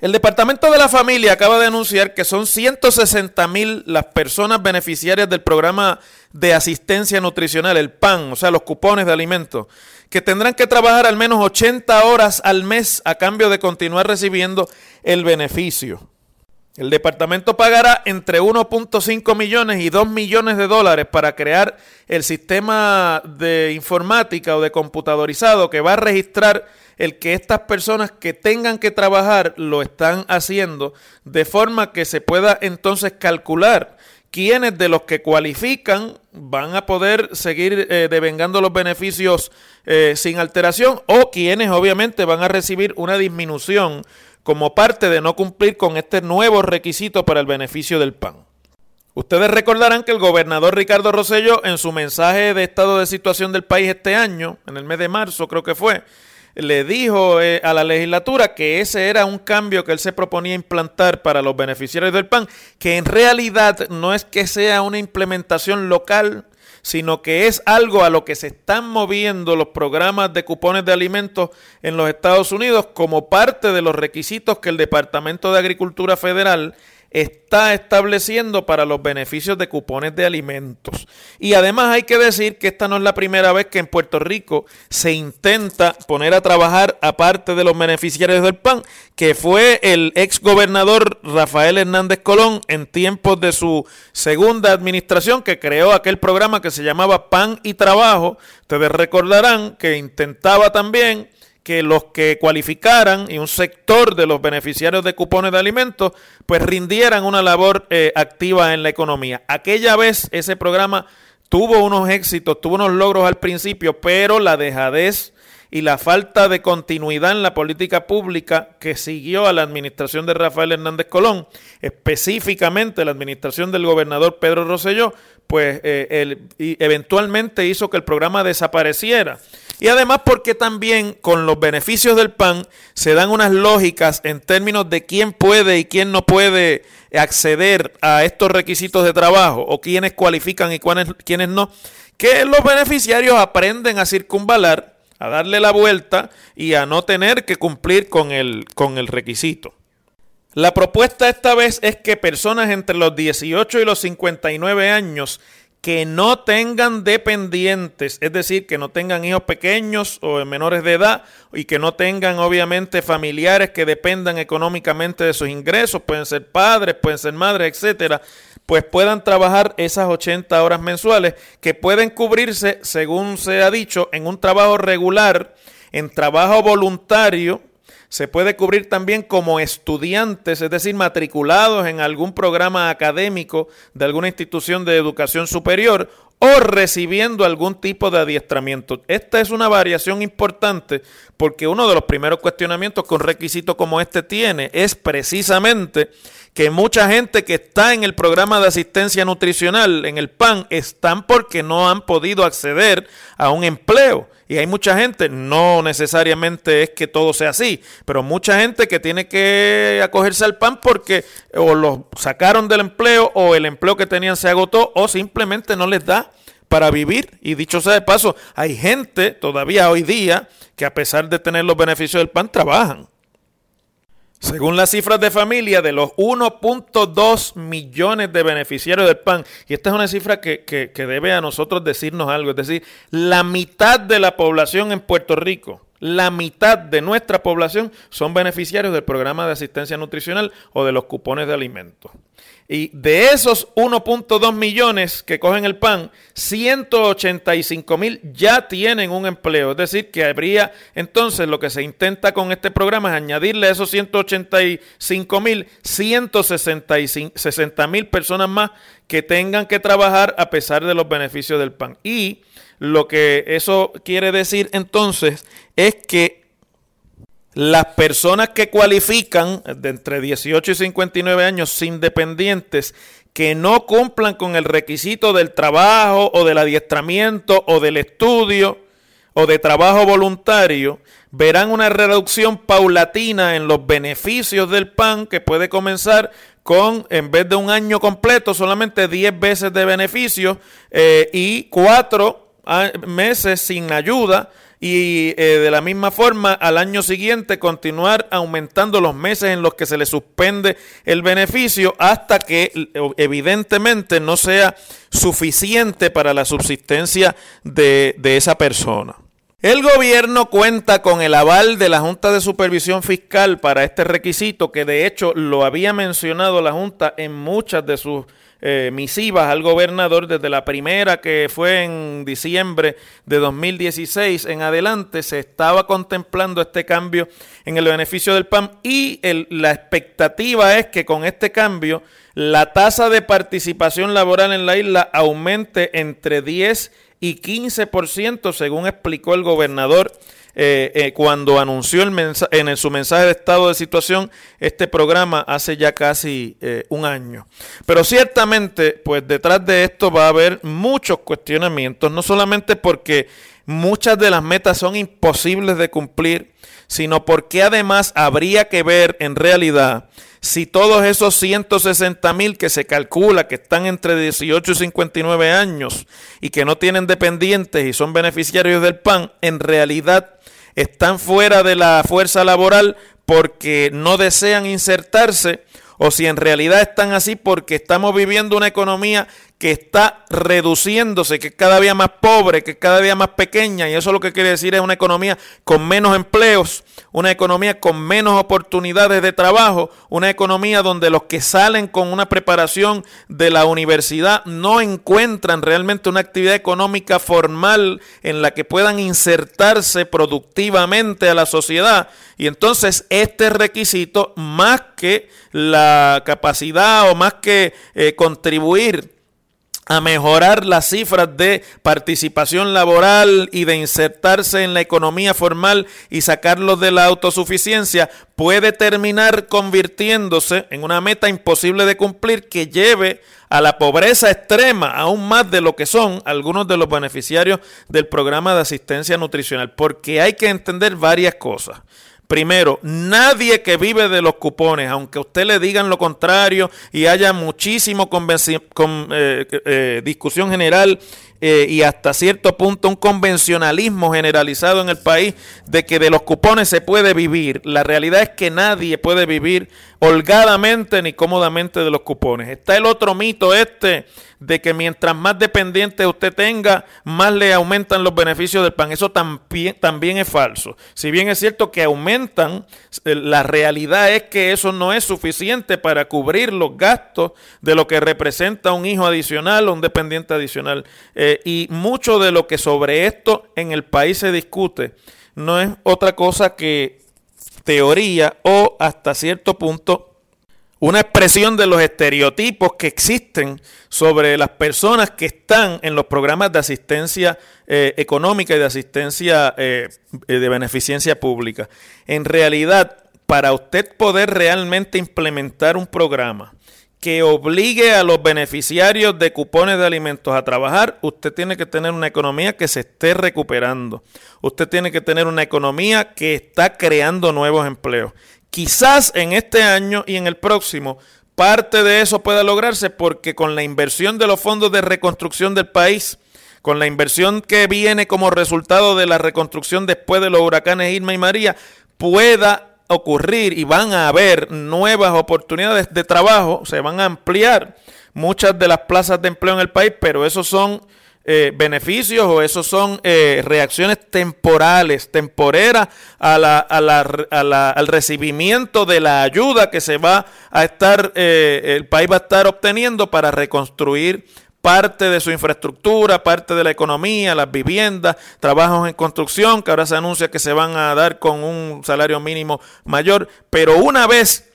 El Departamento de la Familia acaba de anunciar que son 160 mil las personas beneficiarias del programa de asistencia nutricional, el PAN, o sea, los cupones de alimentos, que tendrán que trabajar al menos 80 horas al mes a cambio de continuar recibiendo el beneficio. El departamento pagará entre 1.5 millones y 2 millones de dólares para crear el sistema de informática o de computadorizado que va a registrar el que estas personas que tengan que trabajar lo están haciendo de forma que se pueda entonces calcular quiénes de los que cualifican van a poder seguir eh, devengando los beneficios eh, sin alteración o quienes obviamente van a recibir una disminución como parte de no cumplir con este nuevo requisito para el beneficio del PAN. Ustedes recordarán que el gobernador Ricardo Rosello en su mensaje de estado de situación del país este año, en el mes de marzo creo que fue, le dijo eh, a la legislatura que ese era un cambio que él se proponía implantar para los beneficiarios del PAN, que en realidad no es que sea una implementación local, sino que es algo a lo que se están moviendo los programas de cupones de alimentos en los Estados Unidos como parte de los requisitos que el Departamento de Agricultura Federal está estableciendo para los beneficios de cupones de alimentos. Y además hay que decir que esta no es la primera vez que en Puerto Rico se intenta poner a trabajar aparte de los beneficiarios del PAN, que fue el ex gobernador Rafael Hernández Colón en tiempos de su segunda administración que creó aquel programa que se llamaba PAN y Trabajo. Ustedes recordarán que intentaba también que los que cualificaran y un sector de los beneficiarios de cupones de alimentos pues rindieran una labor eh, activa en la economía. Aquella vez ese programa tuvo unos éxitos, tuvo unos logros al principio, pero la dejadez y la falta de continuidad en la política pública que siguió a la administración de Rafael Hernández Colón, específicamente la administración del gobernador Pedro Rosselló, pues eh, eventualmente hizo que el programa desapareciera. Y además porque también con los beneficios del PAN se dan unas lógicas en términos de quién puede y quién no puede acceder a estos requisitos de trabajo o quiénes cualifican y quiénes no, que los beneficiarios aprenden a circunvalar, a darle la vuelta y a no tener que cumplir con el, con el requisito. La propuesta esta vez es que personas entre los 18 y los 59 años que no tengan dependientes, es decir, que no tengan hijos pequeños o menores de edad y que no tengan obviamente familiares que dependan económicamente de sus ingresos, pueden ser padres, pueden ser madres, etcétera, pues puedan trabajar esas 80 horas mensuales que pueden cubrirse, según se ha dicho, en un trabajo regular, en trabajo voluntario, se puede cubrir también como estudiantes, es decir, matriculados en algún programa académico de alguna institución de educación superior o recibiendo algún tipo de adiestramiento. Esta es una variación importante porque uno de los primeros cuestionamientos que un requisito como este tiene es precisamente que mucha gente que está en el programa de asistencia nutricional, en el PAN, están porque no han podido acceder a un empleo. Y hay mucha gente, no necesariamente es que todo sea así, pero mucha gente que tiene que acogerse al PAN porque o lo sacaron del empleo o el empleo que tenían se agotó o simplemente no les da para vivir. Y dicho sea de paso, hay gente todavía hoy día que a pesar de tener los beneficios del PAN trabajan. Según las cifras de familia, de los 1.2 millones de beneficiarios del PAN, y esta es una cifra que, que, debe a nosotros decirnos algo, es decir, la mitad de la población en Puerto Rico la mitad de nuestra población son beneficiarios del programa de asistencia nutricional o de los cupones de alimentos. Y de esos 1.2 millones que cogen el PAN, 185 mil ya tienen un empleo. Es decir, que habría entonces lo que se intenta con este programa es añadirle a esos 185 mil 160 mil personas más que tengan que trabajar a pesar de los beneficios del PAN. Y lo que eso quiere decir entonces es que las personas que cualifican de entre 18 y 59 años independientes que no cumplan con el requisito del trabajo o del adiestramiento o del estudio o de trabajo voluntario, verán una reducción paulatina en los beneficios del PAN que puede comenzar con, en vez de un año completo, solamente 10 veces de beneficios eh, y 4 meses sin ayuda y eh, de la misma forma al año siguiente continuar aumentando los meses en los que se le suspende el beneficio hasta que evidentemente no sea suficiente para la subsistencia de, de esa persona. El gobierno cuenta con el aval de la Junta de Supervisión Fiscal para este requisito que de hecho lo había mencionado la Junta en muchas de sus eh, misivas al gobernador desde la primera que fue en diciembre de 2016 en adelante. Se estaba contemplando este cambio en el beneficio del PAN y la expectativa es que con este cambio la tasa de participación laboral en la isla aumente entre 10 y 15% según explicó el gobernador eh, eh, cuando anunció el en su mensaje de estado de situación este programa hace ya casi eh, un año. Pero ciertamente, pues detrás de esto va a haber muchos cuestionamientos, no solamente porque muchas de las metas son imposibles de cumplir, sino porque además habría que ver en realidad si todos esos 160 mil que se calcula que están entre 18 y 59 años y que no tienen dependientes y son beneficiarios del PAN, en realidad están fuera de la fuerza laboral porque no desean insertarse o si en realidad están así porque estamos viviendo una economía que está reduciéndose, que es cada día más pobre, que es cada día más pequeña, y eso lo que quiere decir es una economía con menos empleos, una economía con menos oportunidades de trabajo, una economía donde los que salen con una preparación de la universidad no encuentran realmente una actividad económica formal en la que puedan insertarse productivamente a la sociedad. Y entonces este requisito, más que la capacidad o más que eh, contribuir a mejorar las cifras de participación laboral y de insertarse en la economía formal y sacarlos de la autosuficiencia, puede terminar convirtiéndose en una meta imposible de cumplir que lleve a la pobreza extrema, aún más de lo que son algunos de los beneficiarios del programa de asistencia nutricional, porque hay que entender varias cosas. Primero, nadie que vive de los cupones, aunque usted le digan lo contrario y haya muchísimo con, eh, eh, discusión general eh, y hasta cierto punto un convencionalismo generalizado en el país de que de los cupones se puede vivir. La realidad es que nadie puede vivir holgadamente ni cómodamente de los cupones. Está el otro mito este de que mientras más dependientes usted tenga, más le aumentan los beneficios del PAN. Eso también, también es falso. Si bien es cierto que aumentan, eh, la realidad es que eso no es suficiente para cubrir los gastos de lo que representa un hijo adicional o un dependiente adicional. Eh, y mucho de lo que sobre esto en el país se discute no es otra cosa que teoría o hasta cierto punto una expresión de los estereotipos que existen sobre las personas que están en los programas de asistencia eh, económica y de asistencia eh, de beneficencia pública. En realidad, para usted poder realmente implementar un programa que obligue a los beneficiarios de cupones de alimentos a trabajar, usted tiene que tener una economía que se esté recuperando. Usted tiene que tener una economía que está creando nuevos empleos. Quizás en este año y en el próximo parte de eso pueda lograrse porque con la inversión de los fondos de reconstrucción del país, con la inversión que viene como resultado de la reconstrucción después de los huracanes Irma y María, pueda ocurrir y van a haber nuevas oportunidades de trabajo, se van a ampliar muchas de las plazas de empleo en el país, pero esos son eh, beneficios o esos son eh, reacciones temporales, temporeras a la, a la, al recibimiento de la ayuda que se va a estar, eh, el país va a estar obteniendo para reconstruir parte de su infraestructura, parte de la economía, las viviendas, trabajos en construcción, que ahora se anuncia que se van a dar con un salario mínimo mayor, pero una vez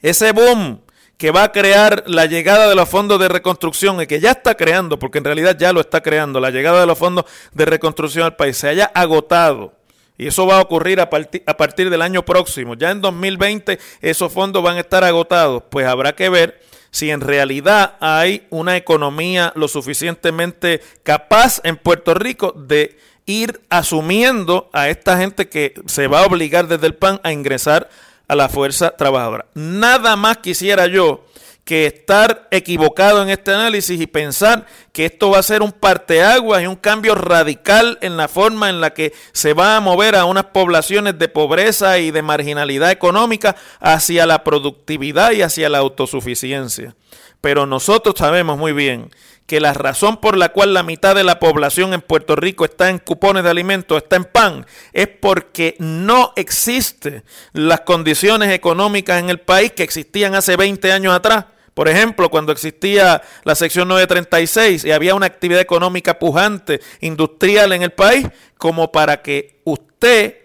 ese boom que va a crear la llegada de los fondos de reconstrucción y que ya está creando, porque en realidad ya lo está creando, la llegada de los fondos de reconstrucción al país se haya agotado. Y eso va a ocurrir a, a partir del año próximo. Ya en 2020 esos fondos van a estar agotados. Pues habrá que ver si en realidad hay una economía lo suficientemente capaz en Puerto Rico de ir asumiendo a esta gente que se va a obligar desde el PAN a ingresar a la fuerza trabajadora. Nada más quisiera yo que estar equivocado en este análisis y pensar que esto va a ser un parteaguas y un cambio radical en la forma en la que se va a mover a unas poblaciones de pobreza y de marginalidad económica hacia la productividad y hacia la autosuficiencia. Pero nosotros sabemos muy bien que la razón por la cual la mitad de la población en Puerto Rico está en cupones de alimentos, está en pan, es porque no existen las condiciones económicas en el país que existían hace 20 años atrás. Por ejemplo, cuando existía la sección 936 y había una actividad económica pujante, industrial en el país, como para que usted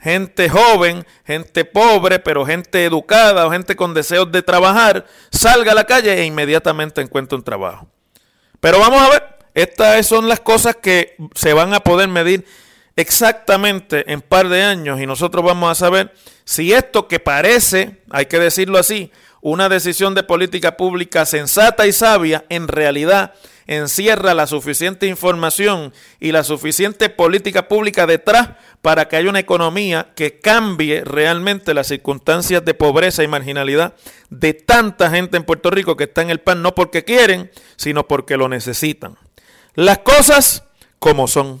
gente joven, gente pobre, pero gente educada o gente con deseos de trabajar, salga a la calle e inmediatamente encuentre un trabajo. Pero vamos a ver, estas son las cosas que se van a poder medir exactamente en par de años y nosotros vamos a saber si esto que parece, hay que decirlo así, una decisión de política pública sensata y sabia, en realidad encierra la suficiente información y la suficiente política pública detrás para que haya una economía que cambie realmente las circunstancias de pobreza y marginalidad de tanta gente en Puerto Rico que está en el pan no porque quieren, sino porque lo necesitan. Las cosas como son.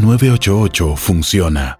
988 funciona.